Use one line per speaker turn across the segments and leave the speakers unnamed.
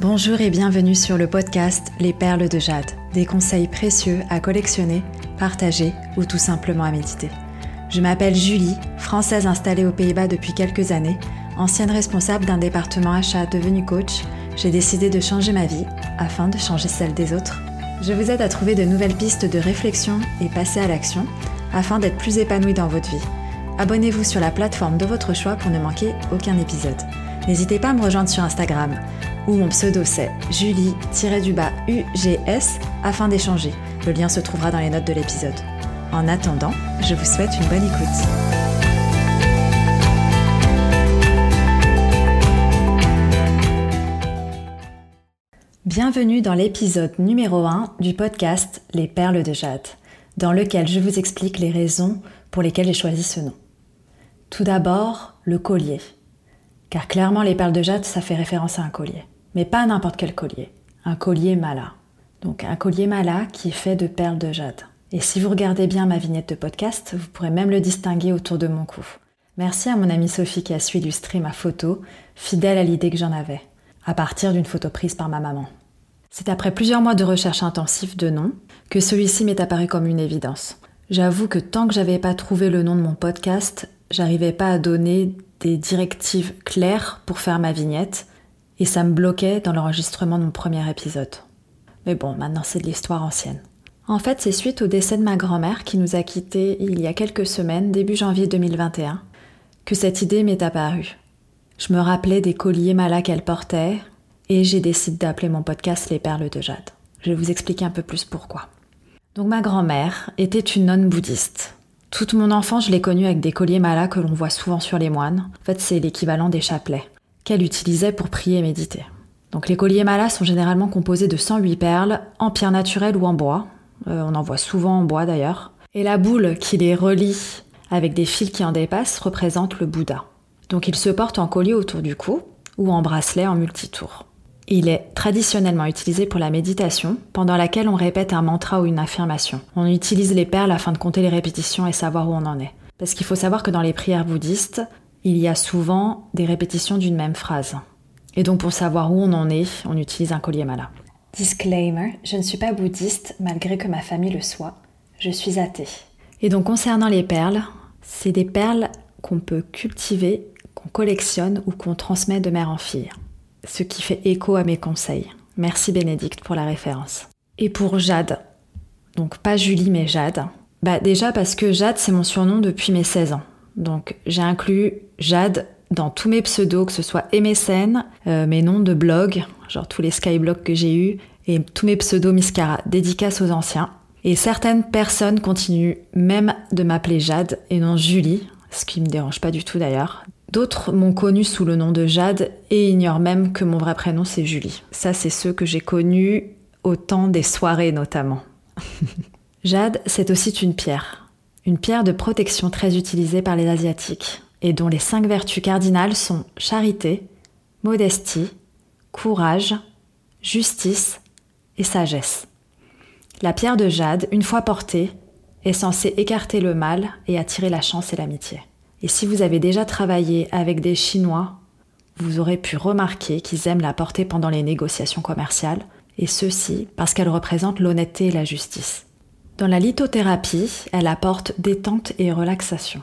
Bonjour et bienvenue sur le podcast Les perles de jade, des conseils précieux à collectionner, partager ou tout simplement à méditer. Je m'appelle Julie, française installée aux Pays-Bas depuis quelques années, ancienne responsable d'un département achat devenu coach. J'ai décidé de changer ma vie afin de changer celle des autres. Je vous aide à trouver de nouvelles pistes de réflexion et passer à l'action afin d'être plus épanoui dans votre vie. Abonnez-vous sur la plateforme de votre choix pour ne manquer aucun épisode. N'hésitez pas à me rejoindre sur Instagram où mon pseudo c'est Julie-UGS afin d'échanger. Le lien se trouvera dans les notes de l'épisode. En attendant, je vous souhaite une bonne écoute. Bienvenue dans l'épisode numéro 1 du podcast Les perles de jade, dans lequel je vous explique les raisons pour lesquelles j'ai choisi ce nom. Tout d'abord, le collier. Car clairement, les perles de jade, ça fait référence à un collier. Mais pas n'importe quel collier. Un collier mala. Donc un collier mala qui est fait de perles de jade. Et si vous regardez bien ma vignette de podcast, vous pourrez même le distinguer autour de mon cou. Merci à mon amie Sophie qui a su illustrer ma photo, fidèle à l'idée que j'en avais, à partir d'une photo prise par ma maman. C'est après plusieurs mois de recherche intensive de nom que celui-ci m'est apparu comme une évidence. J'avoue que tant que j'avais pas trouvé le nom de mon podcast, j'arrivais pas à donner des directives claires pour faire ma vignette, et ça me bloquait dans l'enregistrement de mon premier épisode. Mais bon, maintenant c'est de l'histoire ancienne. En fait, c'est suite au décès de ma grand-mère qui nous a quittés il y a quelques semaines, début janvier 2021, que cette idée m'est apparue. Je me rappelais des colliers malats qu'elle portait et j'ai décidé d'appeler mon podcast Les perles de jade. Je vais vous expliquer un peu plus pourquoi. Donc ma grand-mère était une nonne bouddhiste. Toute mon enfance, je l'ai connue avec des colliers malats que l'on voit souvent sur les moines. En fait, c'est l'équivalent des chapelets qu'elle utilisait pour prier et méditer. Donc les colliers malas sont généralement composés de 108 perles en pierre naturelle ou en bois. Euh, on en voit souvent en bois d'ailleurs. Et la boule qui les relie avec des fils qui en dépassent représente le Bouddha. Donc il se porte en collier autour du cou ou en bracelet en multitour. Il est traditionnellement utilisé pour la méditation, pendant laquelle on répète un mantra ou une affirmation. On utilise les perles afin de compter les répétitions et savoir où on en est. Parce qu'il faut savoir que dans les prières bouddhistes, il y a souvent des répétitions d'une même phrase. Et donc pour savoir où on en est, on utilise un collier mala. Disclaimer, je ne suis pas bouddhiste malgré que ma famille le soit. Je suis athée. Et donc concernant les perles, c'est des perles qu'on peut cultiver, qu'on collectionne ou qu'on transmet de mère en fille. Ce qui fait écho à mes conseils. Merci Bénédicte pour la référence. Et pour Jade, donc pas Julie mais Jade, bah déjà parce que Jade c'est mon surnom depuis mes 16 ans. Donc j'ai inclus Jade dans tous mes pseudos, que ce soit MSN, euh, mes noms de blog, genre tous les skyblogs que j'ai eus, et tous mes pseudos Miscara, dédicaces aux anciens. Et certaines personnes continuent même de m'appeler Jade et non Julie, ce qui me dérange pas du tout d'ailleurs. D'autres m'ont connu sous le nom de Jade et ignorent même que mon vrai prénom c'est Julie. Ça, c'est ceux que j'ai connus au temps des soirées notamment. Jade, c'est aussi une pierre une pierre de protection très utilisée par les Asiatiques et dont les cinq vertus cardinales sont charité, modestie, courage, justice et sagesse. La pierre de jade, une fois portée, est censée écarter le mal et attirer la chance et l'amitié. Et si vous avez déjà travaillé avec des Chinois, vous aurez pu remarquer qu'ils aiment la porter pendant les négociations commerciales, et ceci parce qu'elle représente l'honnêteté et la justice. Dans la lithothérapie, elle apporte détente et relaxation.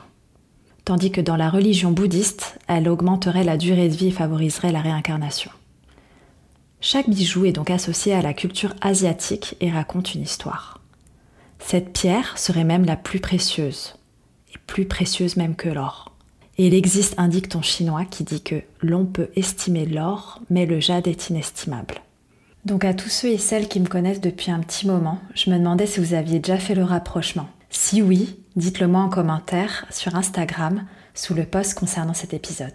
Tandis que dans la religion bouddhiste, elle augmenterait la durée de vie et favoriserait la réincarnation. Chaque bijou est donc associé à la culture asiatique et raconte une histoire. Cette pierre serait même la plus précieuse, plus précieuse même que l'or. Et il existe un dicton chinois qui dit que l'on peut estimer l'or, mais le jade est inestimable. Donc à tous ceux et celles qui me connaissent depuis un petit moment, je me demandais si vous aviez déjà fait le rapprochement. Si oui, dites-le moi en commentaire sur Instagram sous le post concernant cet épisode.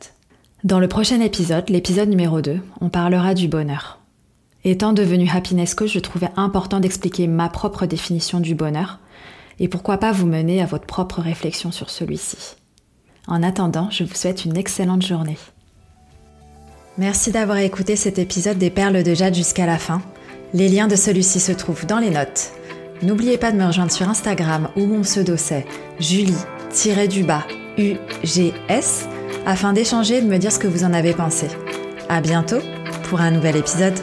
Dans le prochain épisode, l'épisode numéro 2, on parlera du bonheur. Étant devenu happiness coach, je trouvais important d'expliquer ma propre définition du bonheur et pourquoi pas vous mener à votre propre réflexion sur celui-ci. En attendant, je vous souhaite une excellente journée. Merci d'avoir écouté cet épisode des Perles de Jade jusqu'à la fin. Les liens de celui-ci se trouvent dans les notes. N'oubliez pas de me rejoindre sur Instagram où mon pseudo c'est Julie-du-bas UGS afin d'échanger et de me dire ce que vous en avez pensé. À bientôt! pour un nouvel épisode.